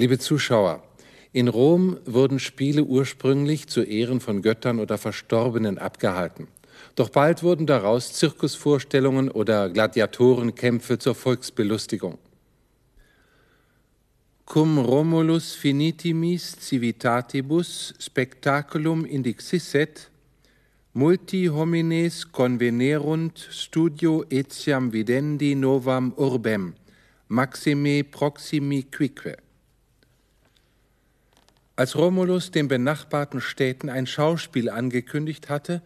Liebe Zuschauer, in Rom wurden Spiele ursprünglich zu Ehren von Göttern oder Verstorbenen abgehalten. Doch bald wurden daraus Zirkusvorstellungen oder Gladiatorenkämpfe zur Volksbelustigung. Cum Romulus finitimis civitatibus spectaculum indixisset, multi homines convenerunt studio etiam videndi novam urbem, maxime proximi quique. Als Romulus den benachbarten Städten ein Schauspiel angekündigt hatte,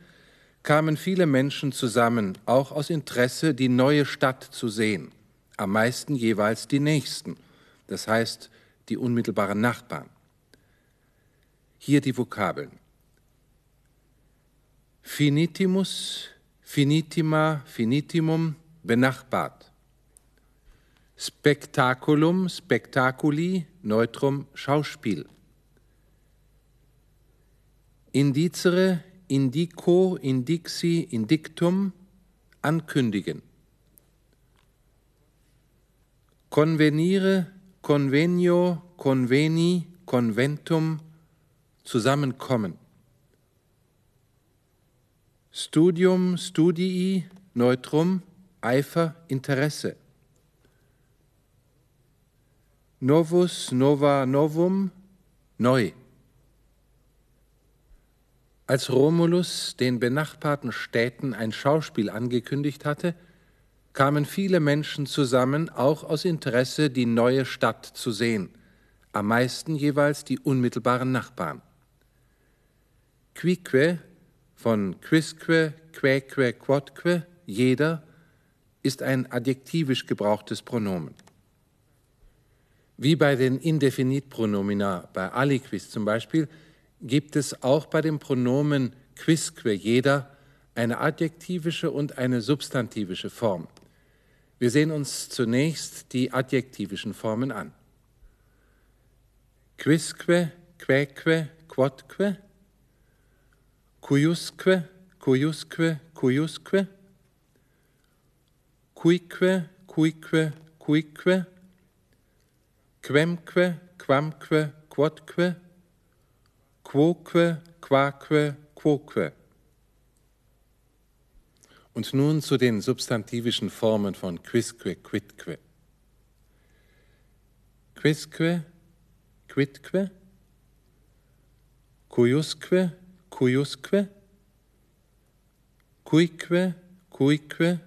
kamen viele Menschen zusammen, auch aus Interesse, die neue Stadt zu sehen, am meisten jeweils die nächsten, das heißt die unmittelbaren Nachbarn. Hier die Vokabeln. Finitimus, finitima, finitimum, benachbart. Spectaculum, spectaculi, neutrum, Schauspiel. Indicere, indico, indixi, indictum, ankündigen. Convenire, convenio, conveni, conventum, zusammenkommen. Studium, studii, neutrum, Eifer, Interesse. Novus, nova, novum, neu. Als Romulus den benachbarten Städten ein Schauspiel angekündigt hatte, kamen viele Menschen zusammen, auch aus Interesse, die neue Stadt zu sehen, am meisten jeweils die unmittelbaren Nachbarn. Quique von quisque, quaeque, quodque, jeder, ist ein adjektivisch gebrauchtes Pronomen. Wie bei den Indefinitpronomina bei aliquis zum Beispiel, gibt es auch bei dem Pronomen quisque jeder eine adjektivische und eine substantivische Form. Wir sehen uns zunächst die adjektivischen Formen an. Quisque, quaeque, quodque, cuiusque, cuiusque, cuiusque, cuique, cuique, cuique, quemque, quamque, quodque, quoque, quaque, quoque. Und nun zu den substantivischen Formen von quisque, quidque. Quisque, quidque, cuiusque, cuiusque, cuique, cuique,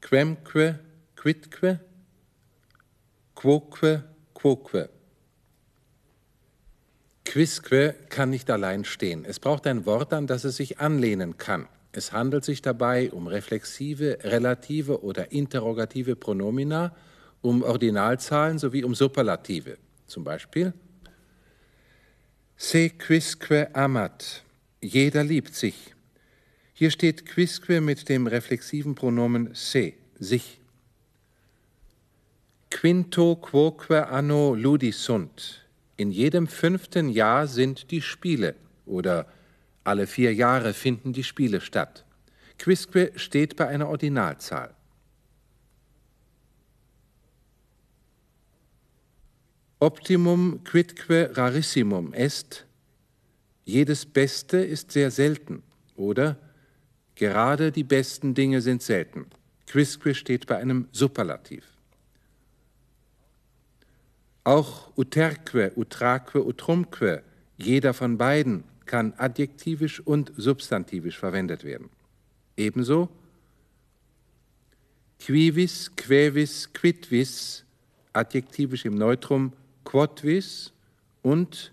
quemque, quidque, quoque, quoque. Quisque kann nicht allein stehen. Es braucht ein Wort, an das es sich anlehnen kann. Es handelt sich dabei um reflexive, relative oder interrogative Pronomina, um Ordinalzahlen sowie um Superlative. Zum Beispiel Se quisque amat, jeder liebt sich. Hier steht quisque mit dem reflexiven Pronomen se, sich. Quinto quoque anno ludisunt, in jedem fünften Jahr sind die Spiele oder alle vier Jahre finden die Spiele statt. Quisque steht bei einer Ordinalzahl. Optimum quidque rarissimum est, jedes Beste ist sehr selten oder gerade die besten Dinge sind selten. Quisque steht bei einem Superlativ. Auch uterque, utraque, utrumque, jeder von beiden, kann adjektivisch und substantivisch verwendet werden. Ebenso quivis, quevis, quidvis, adjektivisch im Neutrum quodvis und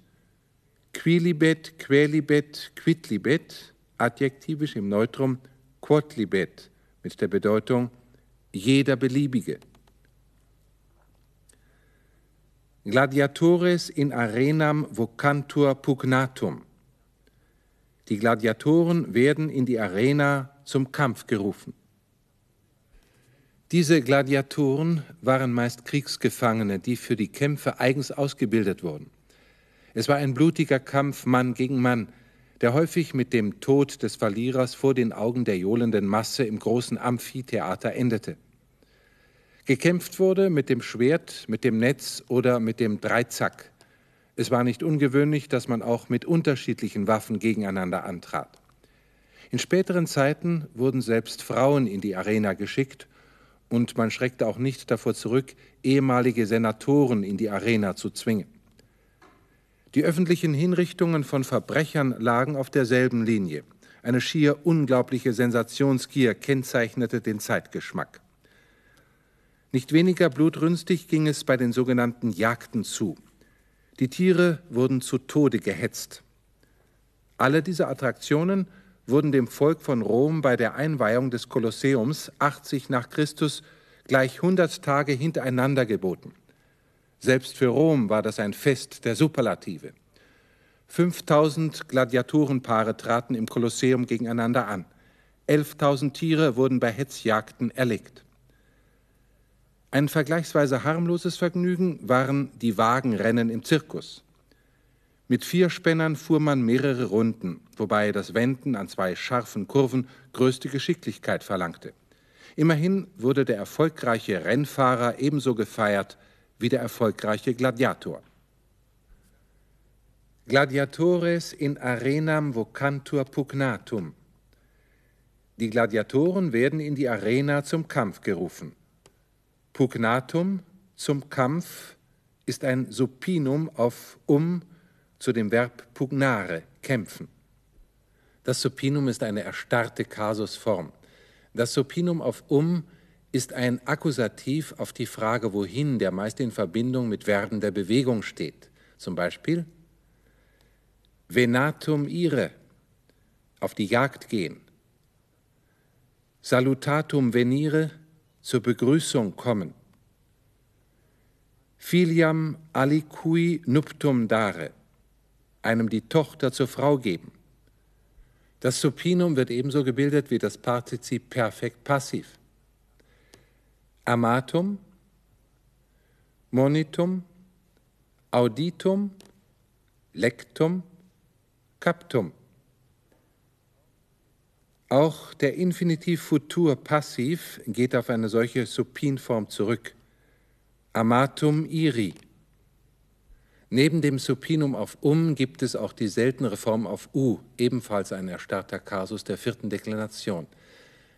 quilibet, quelibet, quidlibet, adjektivisch im Neutrum quodlibet mit der Bedeutung jeder beliebige. Gladiatores in arenam vocantur pugnatum. Die Gladiatoren werden in die Arena zum Kampf gerufen. Diese Gladiatoren waren meist Kriegsgefangene, die für die Kämpfe eigens ausgebildet wurden. Es war ein blutiger Kampf Mann gegen Mann, der häufig mit dem Tod des Verlierers vor den Augen der johlenden Masse im großen Amphitheater endete. Gekämpft wurde mit dem Schwert, mit dem Netz oder mit dem Dreizack. Es war nicht ungewöhnlich, dass man auch mit unterschiedlichen Waffen gegeneinander antrat. In späteren Zeiten wurden selbst Frauen in die Arena geschickt und man schreckte auch nicht davor zurück, ehemalige Senatoren in die Arena zu zwingen. Die öffentlichen Hinrichtungen von Verbrechern lagen auf derselben Linie. Eine schier unglaubliche Sensationsgier kennzeichnete den Zeitgeschmack. Nicht weniger blutrünstig ging es bei den sogenannten Jagden zu. Die Tiere wurden zu Tode gehetzt. Alle diese Attraktionen wurden dem Volk von Rom bei der Einweihung des Kolosseums 80 nach Christus gleich 100 Tage hintereinander geboten. Selbst für Rom war das ein Fest der Superlative. 5000 Gladiatorenpaare traten im Kolosseum gegeneinander an. 11.000 Tiere wurden bei Hetzjagden erlegt. Ein vergleichsweise harmloses Vergnügen waren die Wagenrennen im Zirkus. Mit vier Spännern fuhr man mehrere Runden, wobei das Wenden an zwei scharfen Kurven größte Geschicklichkeit verlangte. Immerhin wurde der erfolgreiche Rennfahrer ebenso gefeiert wie der erfolgreiche Gladiator. Gladiatores in arenam vocantur pugnatum. Die Gladiatoren werden in die Arena zum Kampf gerufen. Pugnatum zum Kampf ist ein Supinum auf um zu dem Verb pugnare, kämpfen. Das Supinum ist eine erstarrte Kasusform. Das Supinum auf um ist ein Akkusativ auf die Frage wohin, der meist in Verbindung mit Verben der Bewegung steht. Zum Beispiel venatum ire, auf die Jagd gehen. Salutatum venire, zur Begrüßung kommen. Filiam alicui nuptum dare, einem die Tochter zur Frau geben. Das Supinum wird ebenso gebildet wie das Partizip Perfekt passiv. Amatum, Monitum, Auditum, Lectum, Captum. Auch der Infinitiv Futur passiv geht auf eine solche Supinform zurück. Amatum iri. Neben dem Supinum auf um gibt es auch die seltene Form auf u, ebenfalls ein erstarrter Kasus der vierten Deklination.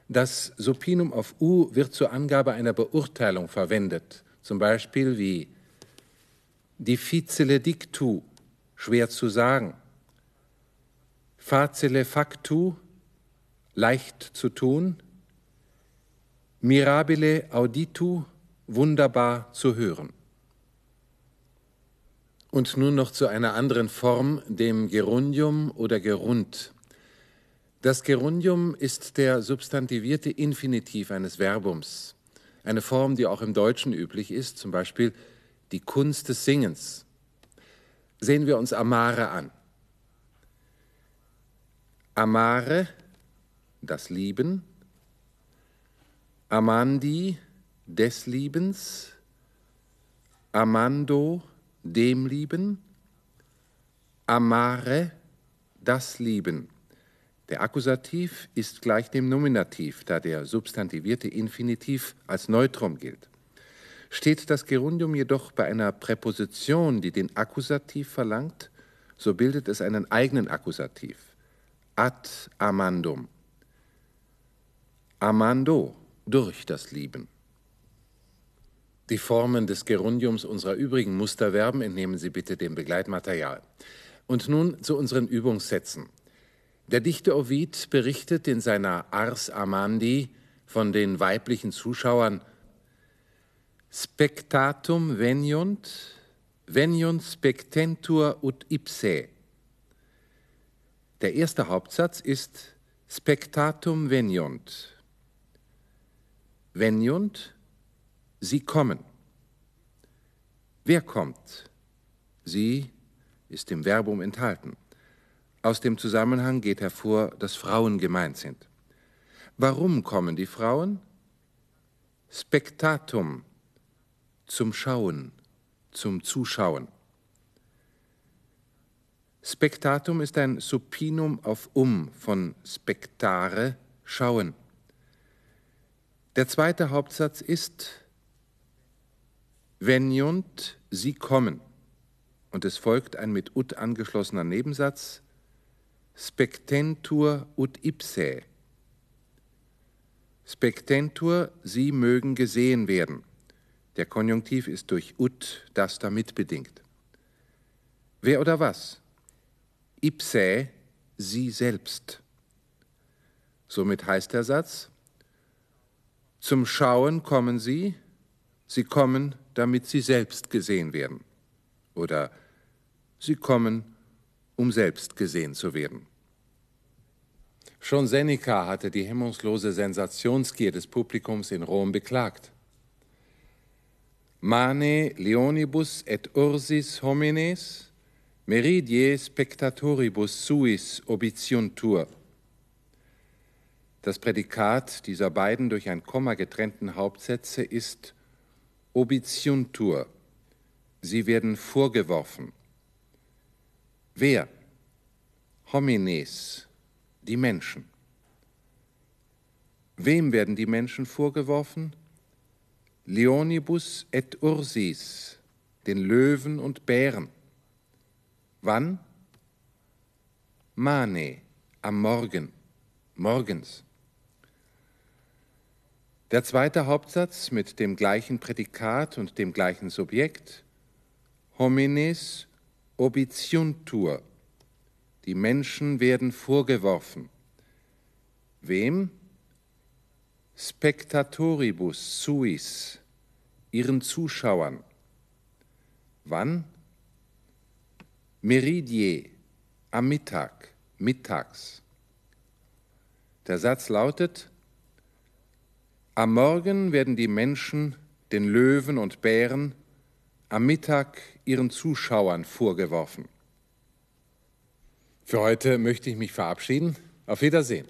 Das Supinum auf u wird zur Angabe einer Beurteilung verwendet, zum Beispiel wie difficile dictu, schwer zu sagen, facile factu, leicht zu tun, mirabile auditu, wunderbar zu hören. Und nun noch zu einer anderen Form, dem Gerundium oder Gerund. Das Gerundium ist der substantivierte Infinitiv eines Verbums, eine Form, die auch im Deutschen üblich ist, zum Beispiel die Kunst des Singens. Sehen wir uns Amare an. Amare, das Lieben, Amandi, des Liebens, Amando, dem Lieben, amare, das Lieben. Der Akkusativ ist gleich dem Nominativ, da der substantivierte Infinitiv als Neutrum gilt. Steht das Gerundium jedoch bei einer Präposition, die den Akkusativ verlangt, so bildet es einen eigenen Akkusativ. Ad amandum. Amando, durch das Lieben. Die Formen des Gerundiums unserer übrigen Musterverben entnehmen Sie bitte dem Begleitmaterial. Und nun zu unseren Übungssätzen. Der Dichter Ovid berichtet in seiner Ars Amandi von den weiblichen Zuschauern Spectatum veniunt, veniunt spectentur ut ipse. Der erste Hauptsatz ist Spectatum veniunt. Veniunt Sie kommen. Wer kommt? Sie ist im Verbum enthalten. Aus dem Zusammenhang geht hervor, dass Frauen gemeint sind. Warum kommen die Frauen? Spektatum, zum Schauen, zum Zuschauen. Spektatum ist ein Supinum auf um von spektare, schauen. Der zweite Hauptsatz ist veniunt, sie kommen. Und es folgt ein mit ut angeschlossener Nebensatz, spectentur ut ipsae. Spectentur, sie mögen gesehen werden. Der Konjunktiv ist durch ut, das damit bedingt. Wer oder was? Ipsae, sie selbst. Somit heißt der Satz, zum Schauen kommen sie, sie kommen, damit sie selbst gesehen werden. Oder sie kommen, um selbst gesehen zu werden. Schon Seneca hatte die hemmungslose Sensationsgier des Publikums in Rom beklagt. Mane leonibus et ursis homines meridie spectatoribus suis obitiuntur. Das Prädikat dieser beiden durch ein Komma getrennten Hauptsätze ist obitiuntur. Sie werden vorgeworfen. Wer? Homines, die Menschen. Wem werden die Menschen vorgeworfen? Leonibus et Ursis, den Löwen und Bären. Wann? Mane, am Morgen, morgens. Der zweite Hauptsatz mit dem gleichen Prädikat und dem gleichen Subjekt, homines obitiuntur, die Menschen werden vorgeworfen. Wem? Spectatoribus suis, ihren Zuschauern. Wann? Meridie, am Mittag, mittags. Der Satz lautet, am Morgen werden die Menschen den Löwen und Bären, am Mittag ihren Zuschauern vorgeworfen. Für heute möchte ich mich verabschieden. Auf Wiedersehen.